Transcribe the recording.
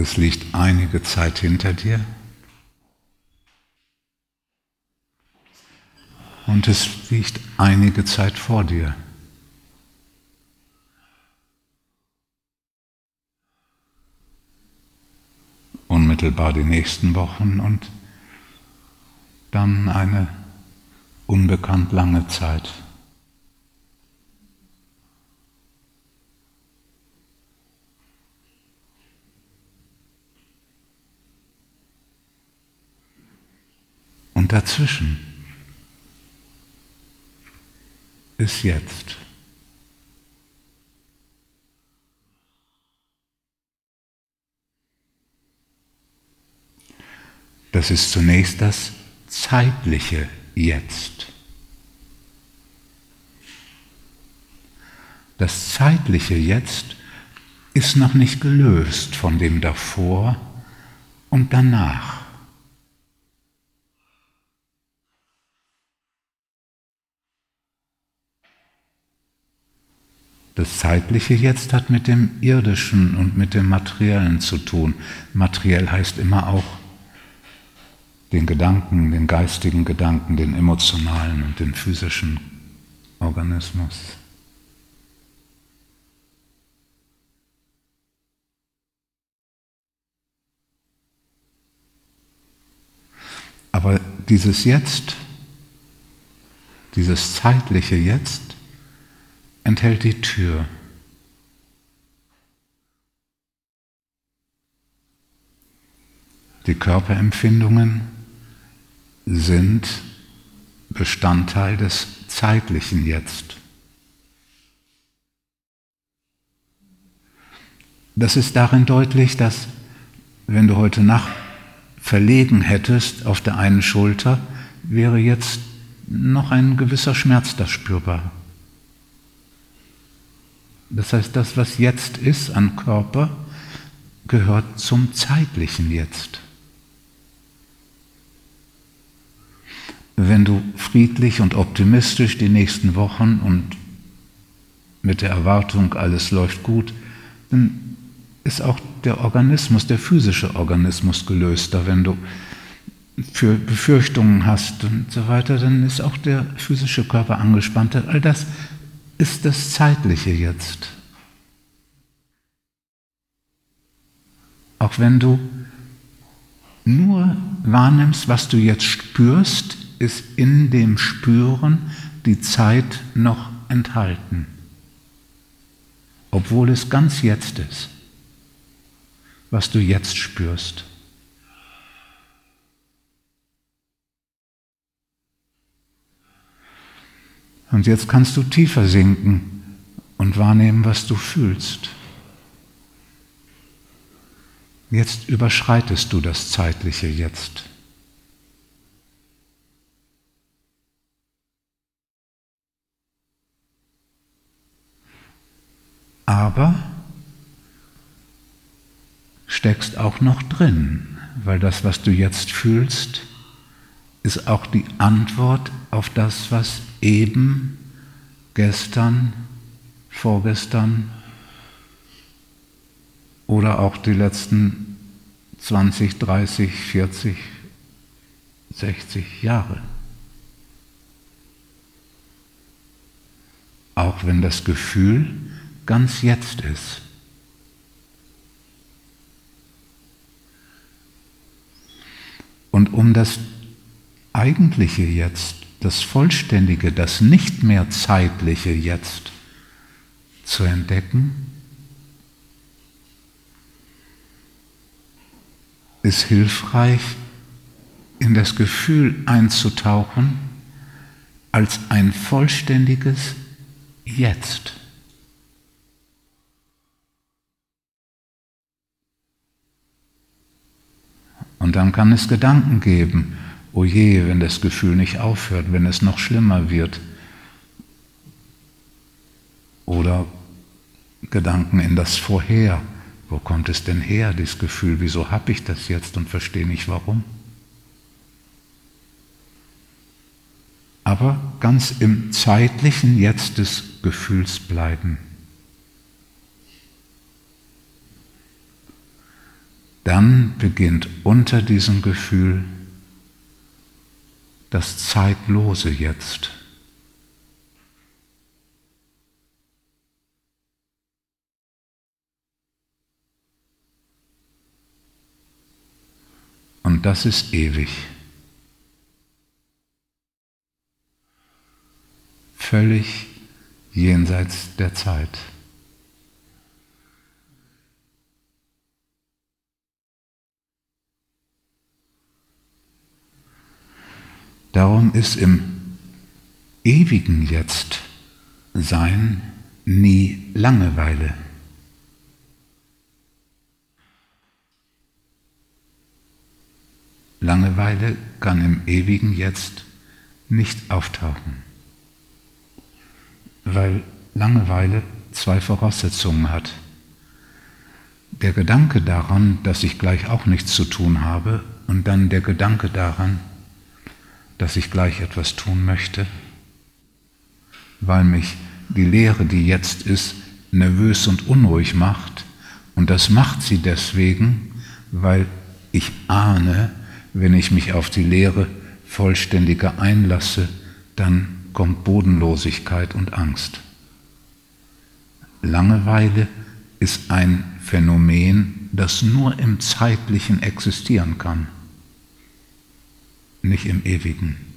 Es liegt einige Zeit hinter dir. Und es liegt einige Zeit vor dir. Unmittelbar die nächsten Wochen und dann eine unbekannt lange Zeit. Dazwischen ist jetzt. Das ist zunächst das zeitliche Jetzt. Das zeitliche Jetzt ist noch nicht gelöst von dem davor und danach. Das zeitliche Jetzt hat mit dem irdischen und mit dem materiellen zu tun. Materiell heißt immer auch den Gedanken, den geistigen Gedanken, den emotionalen und den physischen Organismus. Aber dieses Jetzt, dieses zeitliche Jetzt, enthält die Tür. Die Körperempfindungen sind Bestandteil des zeitlichen Jetzt. Das ist darin deutlich, dass wenn du heute Nacht verlegen hättest auf der einen Schulter, wäre jetzt noch ein gewisser Schmerz da spürbar. Das heißt, das, was jetzt ist an Körper, gehört zum zeitlichen Jetzt. Wenn du friedlich und optimistisch die nächsten Wochen und mit der Erwartung, alles läuft gut, dann ist auch der Organismus, der physische Organismus gelöster. Wenn du für Befürchtungen hast und so weiter, dann ist auch der physische Körper angespannt. All das ist das Zeitliche jetzt. Auch wenn du nur wahrnimmst, was du jetzt spürst, ist in dem Spüren die Zeit noch enthalten, obwohl es ganz jetzt ist, was du jetzt spürst. Und jetzt kannst du tiefer sinken und wahrnehmen, was du fühlst. Jetzt überschreitest du das zeitliche Jetzt. Aber steckst auch noch drin, weil das, was du jetzt fühlst, ist auch die Antwort auf das, was eben, gestern, vorgestern oder auch die letzten 20, 30, 40, 60 Jahre. Auch wenn das Gefühl ganz jetzt ist. Und um das eigentliche Jetzt das vollständige, das nicht mehr zeitliche Jetzt zu entdecken, ist hilfreich, in das Gefühl einzutauchen als ein vollständiges Jetzt. Und dann kann es Gedanken geben, oh je, wenn das Gefühl nicht aufhört, wenn es noch schlimmer wird. Oder Gedanken in das Vorher. Wo kommt es denn her, dieses Gefühl? Wieso habe ich das jetzt und verstehe nicht warum? Aber ganz im zeitlichen Jetzt des Gefühls bleiben. dann beginnt unter diesem Gefühl das Zeitlose Jetzt. Und das ist ewig. Völlig jenseits der Zeit. Darum ist im ewigen Jetzt Sein nie Langeweile. Langeweile kann im ewigen Jetzt nicht auftauchen, weil Langeweile zwei Voraussetzungen hat. Der Gedanke daran, dass ich gleich auch nichts zu tun habe und dann der Gedanke daran, dass ich gleich etwas tun möchte, weil mich die Lehre, die jetzt ist, nervös und unruhig macht. Und das macht sie deswegen, weil ich ahne, wenn ich mich auf die Lehre vollständiger einlasse, dann kommt Bodenlosigkeit und Angst. Langeweile ist ein Phänomen, das nur im Zeitlichen existieren kann nicht im Ewigen.